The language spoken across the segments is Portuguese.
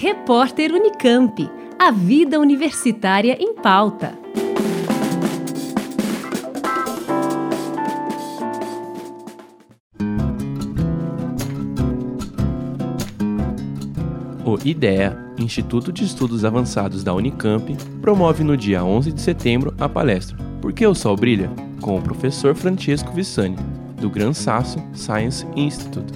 Repórter Unicamp. A vida universitária em pauta. O IDEA, Instituto de Estudos Avançados da Unicamp, promove no dia 11 de setembro a palestra Por que o Sol Brilha? com o professor Francesco Vissani, do Gran Sasso Science Institute.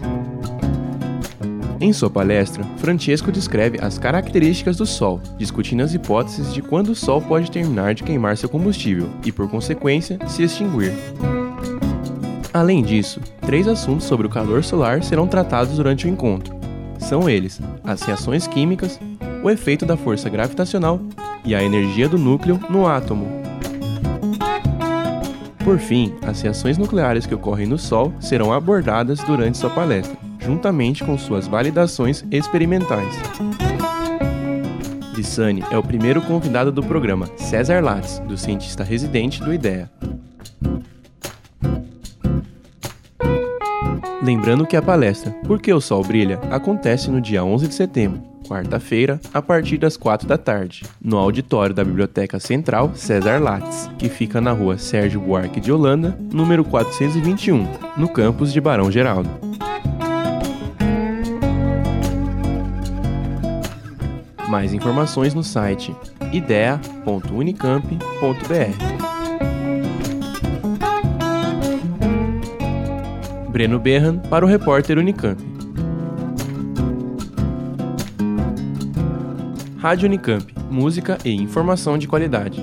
Em sua palestra, Francesco descreve as características do Sol, discutindo as hipóteses de quando o Sol pode terminar de queimar seu combustível e, por consequência, se extinguir. Além disso, três assuntos sobre o calor solar serão tratados durante o encontro. São eles: as reações químicas, o efeito da força gravitacional e a energia do núcleo no átomo. Por fim, as reações nucleares que ocorrem no Sol serão abordadas durante sua palestra juntamente com suas validações experimentais. Lissane é o primeiro convidado do programa César Lattes, do cientista residente do IDEA. Lembrando que a palestra Por que o Sol Brilha acontece no dia 11 de setembro, quarta-feira, a partir das 4 da tarde, no auditório da Biblioteca Central César Lattes, que fica na rua Sérgio Buarque de Holanda, número 421, no campus de Barão Geraldo. Mais informações no site idea.unicamp.br. Breno Berran para o repórter Unicamp. Rádio Unicamp, música e informação de qualidade.